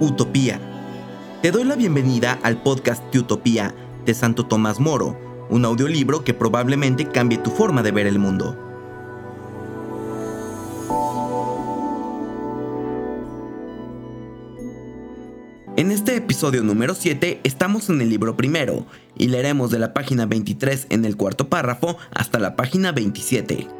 Utopía. Te doy la bienvenida al podcast de Utopía de Santo Tomás Moro, un audiolibro que probablemente cambie tu forma de ver el mundo. En este episodio número 7 estamos en el libro primero y leeremos de la página 23 en el cuarto párrafo hasta la página 27.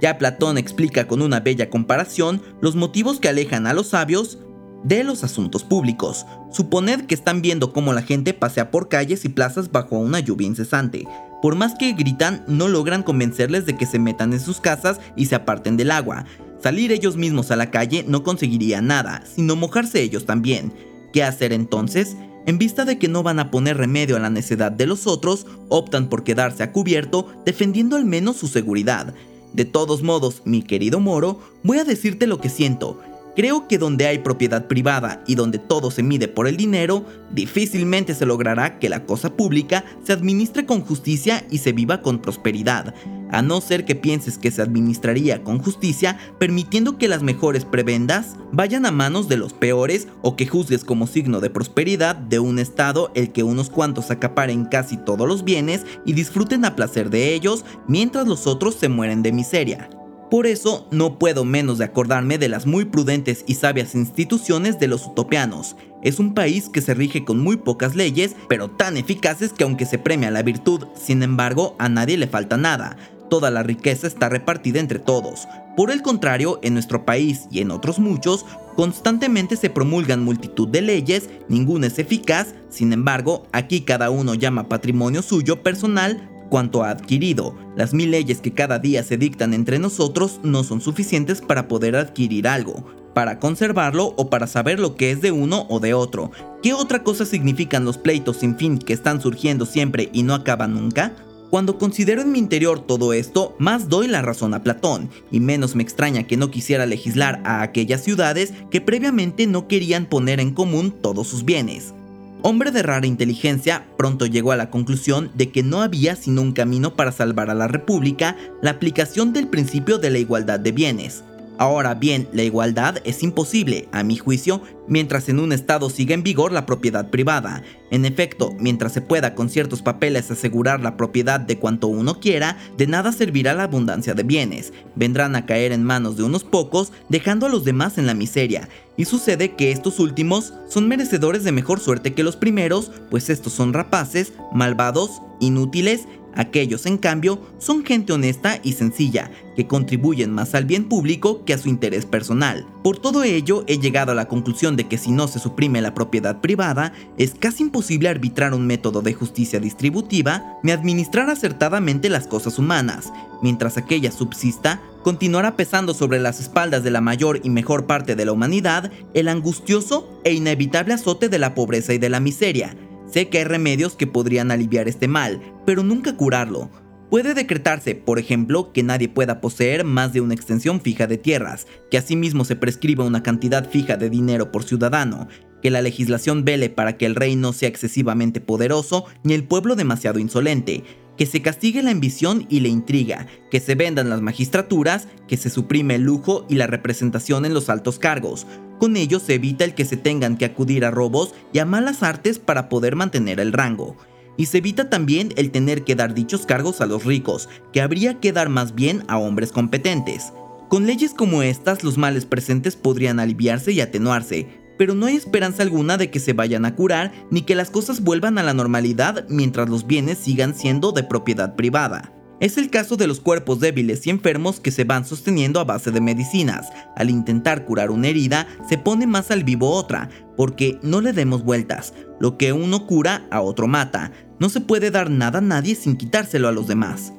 Ya Platón explica con una bella comparación los motivos que alejan a los sabios de los asuntos públicos. Suponed que están viendo cómo la gente pasea por calles y plazas bajo una lluvia incesante. Por más que gritan, no logran convencerles de que se metan en sus casas y se aparten del agua. Salir ellos mismos a la calle no conseguiría nada, sino mojarse ellos también. ¿Qué hacer entonces? En vista de que no van a poner remedio a la necedad de los otros, optan por quedarse a cubierto, defendiendo al menos su seguridad. De todos modos, mi querido Moro, voy a decirte lo que siento. Creo que donde hay propiedad privada y donde todo se mide por el dinero, difícilmente se logrará que la cosa pública se administre con justicia y se viva con prosperidad, a no ser que pienses que se administraría con justicia permitiendo que las mejores prebendas vayan a manos de los peores o que juzgues como signo de prosperidad de un estado el que unos cuantos acaparen casi todos los bienes y disfruten a placer de ellos mientras los otros se mueren de miseria. Por eso no puedo menos de acordarme de las muy prudentes y sabias instituciones de los utopianos. Es un país que se rige con muy pocas leyes, pero tan eficaces que aunque se premia la virtud, sin embargo, a nadie le falta nada. Toda la riqueza está repartida entre todos. Por el contrario, en nuestro país y en otros muchos, constantemente se promulgan multitud de leyes, ninguna es eficaz, sin embargo, aquí cada uno llama patrimonio suyo personal cuanto ha adquirido. Las mil leyes que cada día se dictan entre nosotros no son suficientes para poder adquirir algo, para conservarlo o para saber lo que es de uno o de otro. ¿Qué otra cosa significan los pleitos sin fin que están surgiendo siempre y no acaban nunca? Cuando considero en mi interior todo esto, más doy la razón a Platón, y menos me extraña que no quisiera legislar a aquellas ciudades que previamente no querían poner en común todos sus bienes hombre de rara inteligencia, pronto llegó a la conclusión de que no había sino un camino para salvar a la República, la aplicación del principio de la igualdad de bienes. Ahora bien, la igualdad es imposible, a mi juicio, mientras en un estado siga en vigor la propiedad privada. En efecto, mientras se pueda con ciertos papeles asegurar la propiedad de cuanto uno quiera, de nada servirá la abundancia de bienes. Vendrán a caer en manos de unos pocos, dejando a los demás en la miseria. Y sucede que estos últimos son merecedores de mejor suerte que los primeros, pues estos son rapaces, malvados, inútiles Aquellos, en cambio, son gente honesta y sencilla, que contribuyen más al bien público que a su interés personal. Por todo ello, he llegado a la conclusión de que si no se suprime la propiedad privada, es casi imposible arbitrar un método de justicia distributiva ni administrar acertadamente las cosas humanas. Mientras aquella subsista, continuará pesando sobre las espaldas de la mayor y mejor parte de la humanidad el angustioso e inevitable azote de la pobreza y de la miseria, Sé que hay remedios que podrían aliviar este mal, pero nunca curarlo. Puede decretarse, por ejemplo, que nadie pueda poseer más de una extensión fija de tierras, que asimismo se prescriba una cantidad fija de dinero por ciudadano, que la legislación vele para que el rey no sea excesivamente poderoso ni el pueblo demasiado insolente, que se castigue la ambición y la intriga, que se vendan las magistraturas, que se suprime el lujo y la representación en los altos cargos, con ello se evita el que se tengan que acudir a robos y a malas artes para poder mantener el rango. Y se evita también el tener que dar dichos cargos a los ricos, que habría que dar más bien a hombres competentes. Con leyes como estas los males presentes podrían aliviarse y atenuarse, pero no hay esperanza alguna de que se vayan a curar ni que las cosas vuelvan a la normalidad mientras los bienes sigan siendo de propiedad privada. Es el caso de los cuerpos débiles y enfermos que se van sosteniendo a base de medicinas. Al intentar curar una herida, se pone más al vivo otra, porque no le demos vueltas. Lo que uno cura, a otro mata. No se puede dar nada a nadie sin quitárselo a los demás.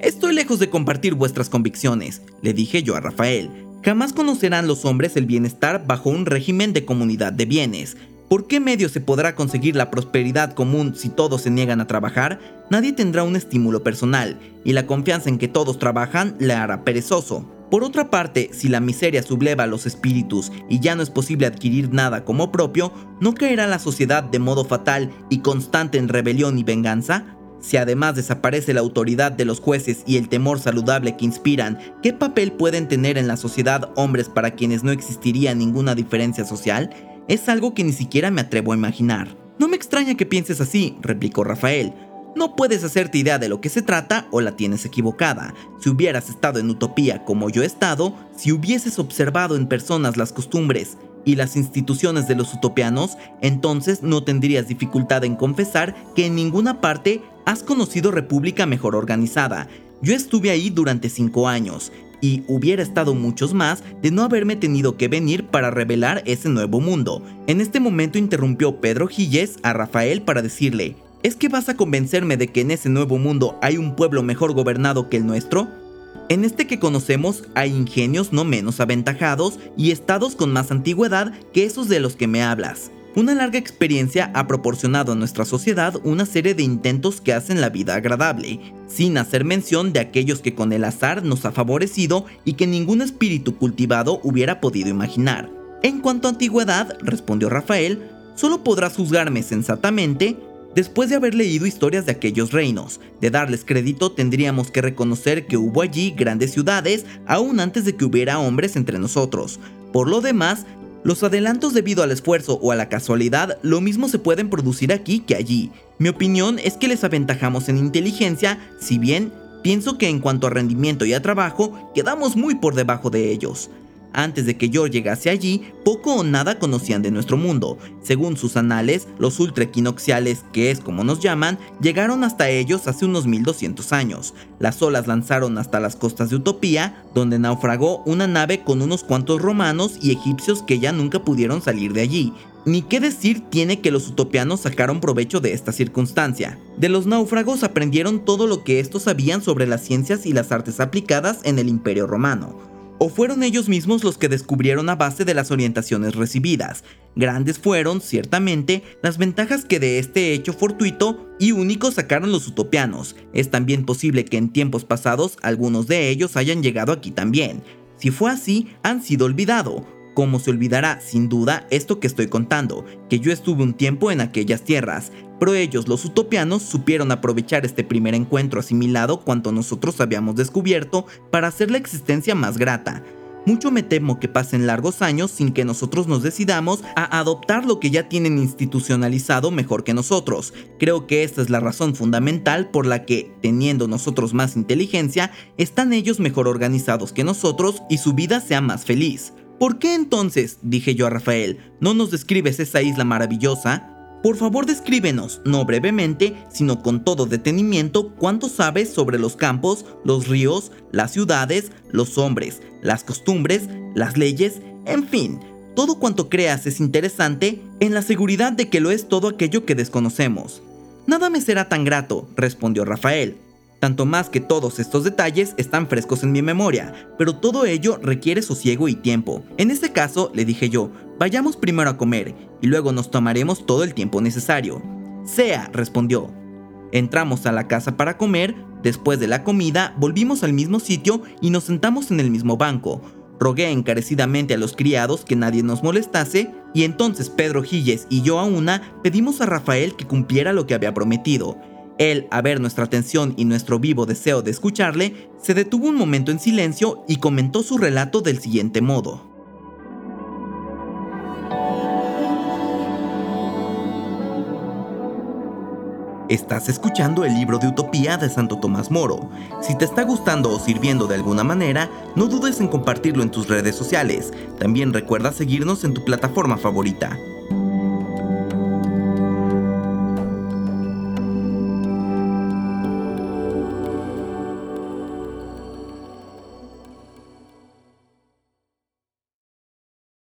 Estoy lejos de compartir vuestras convicciones, le dije yo a Rafael. Jamás conocerán los hombres el bienestar bajo un régimen de comunidad de bienes. ¿Por qué medio se podrá conseguir la prosperidad común si todos se niegan a trabajar? Nadie tendrá un estímulo personal, y la confianza en que todos trabajan le hará perezoso. Por otra parte, si la miseria subleva los espíritus y ya no es posible adquirir nada como propio, ¿no caerá la sociedad de modo fatal y constante en rebelión y venganza? Si además desaparece la autoridad de los jueces y el temor saludable que inspiran, ¿qué papel pueden tener en la sociedad hombres para quienes no existiría ninguna diferencia social? Es algo que ni siquiera me atrevo a imaginar. No me extraña que pienses así, replicó Rafael. No puedes hacerte idea de lo que se trata o la tienes equivocada. Si hubieras estado en utopía como yo he estado, si hubieses observado en personas las costumbres y las instituciones de los utopianos, entonces no tendrías dificultad en confesar que en ninguna parte has conocido república mejor organizada. Yo estuve ahí durante cinco años y hubiera estado muchos más de no haberme tenido que venir para revelar ese nuevo mundo. En este momento interrumpió Pedro Gilles a Rafael para decirle, ¿Es que vas a convencerme de que en ese nuevo mundo hay un pueblo mejor gobernado que el nuestro? En este que conocemos hay ingenios no menos aventajados y estados con más antigüedad que esos de los que me hablas. Una larga experiencia ha proporcionado a nuestra sociedad una serie de intentos que hacen la vida agradable, sin hacer mención de aquellos que con el azar nos ha favorecido y que ningún espíritu cultivado hubiera podido imaginar. En cuanto a antigüedad, respondió Rafael, solo podrás juzgarme sensatamente Después de haber leído historias de aquellos reinos, de darles crédito tendríamos que reconocer que hubo allí grandes ciudades aún antes de que hubiera hombres entre nosotros. Por lo demás, los adelantos debido al esfuerzo o a la casualidad lo mismo se pueden producir aquí que allí. Mi opinión es que les aventajamos en inteligencia, si bien pienso que en cuanto a rendimiento y a trabajo quedamos muy por debajo de ellos. Antes de que yo llegase allí, poco o nada conocían de nuestro mundo. Según sus anales, los ultraequinocciales, que es como nos llaman, llegaron hasta ellos hace unos 1200 años. Las olas lanzaron hasta las costas de Utopía, donde naufragó una nave con unos cuantos romanos y egipcios que ya nunca pudieron salir de allí. Ni qué decir tiene que los utopianos sacaron provecho de esta circunstancia. De los náufragos aprendieron todo lo que estos sabían sobre las ciencias y las artes aplicadas en el Imperio Romano o fueron ellos mismos los que descubrieron a base de las orientaciones recibidas. Grandes fueron, ciertamente, las ventajas que de este hecho fortuito y único sacaron los utopianos. Es también posible que en tiempos pasados algunos de ellos hayan llegado aquí también. Si fue así, han sido olvidados. Como se olvidará, sin duda, esto que estoy contando, que yo estuve un tiempo en aquellas tierras, pero ellos, los utopianos, supieron aprovechar este primer encuentro asimilado cuanto nosotros habíamos descubierto para hacer la existencia más grata. Mucho me temo que pasen largos años sin que nosotros nos decidamos a adoptar lo que ya tienen institucionalizado mejor que nosotros. Creo que esta es la razón fundamental por la que, teniendo nosotros más inteligencia, están ellos mejor organizados que nosotros y su vida sea más feliz. ¿Por qué entonces, dije yo a Rafael, no nos describes esa isla maravillosa? Por favor descríbenos, no brevemente, sino con todo detenimiento, cuánto sabes sobre los campos, los ríos, las ciudades, los hombres, las costumbres, las leyes, en fin, todo cuanto creas es interesante en la seguridad de que lo es todo aquello que desconocemos. Nada me será tan grato, respondió Rafael, tanto más que todos estos detalles están frescos en mi memoria, pero todo ello requiere sosiego y tiempo. En este caso, le dije yo, vayamos primero a comer y luego nos tomaremos todo el tiempo necesario. Sea, respondió. Entramos a la casa para comer, después de la comida volvimos al mismo sitio y nos sentamos en el mismo banco. Rogué encarecidamente a los criados que nadie nos molestase y entonces Pedro Gilles y yo a una pedimos a Rafael que cumpliera lo que había prometido. Él, a ver nuestra atención y nuestro vivo deseo de escucharle, se detuvo un momento en silencio y comentó su relato del siguiente modo. Estás escuchando el libro de Utopía de Santo Tomás Moro. Si te está gustando o sirviendo de alguna manera, no dudes en compartirlo en tus redes sociales. También recuerda seguirnos en tu plataforma favorita.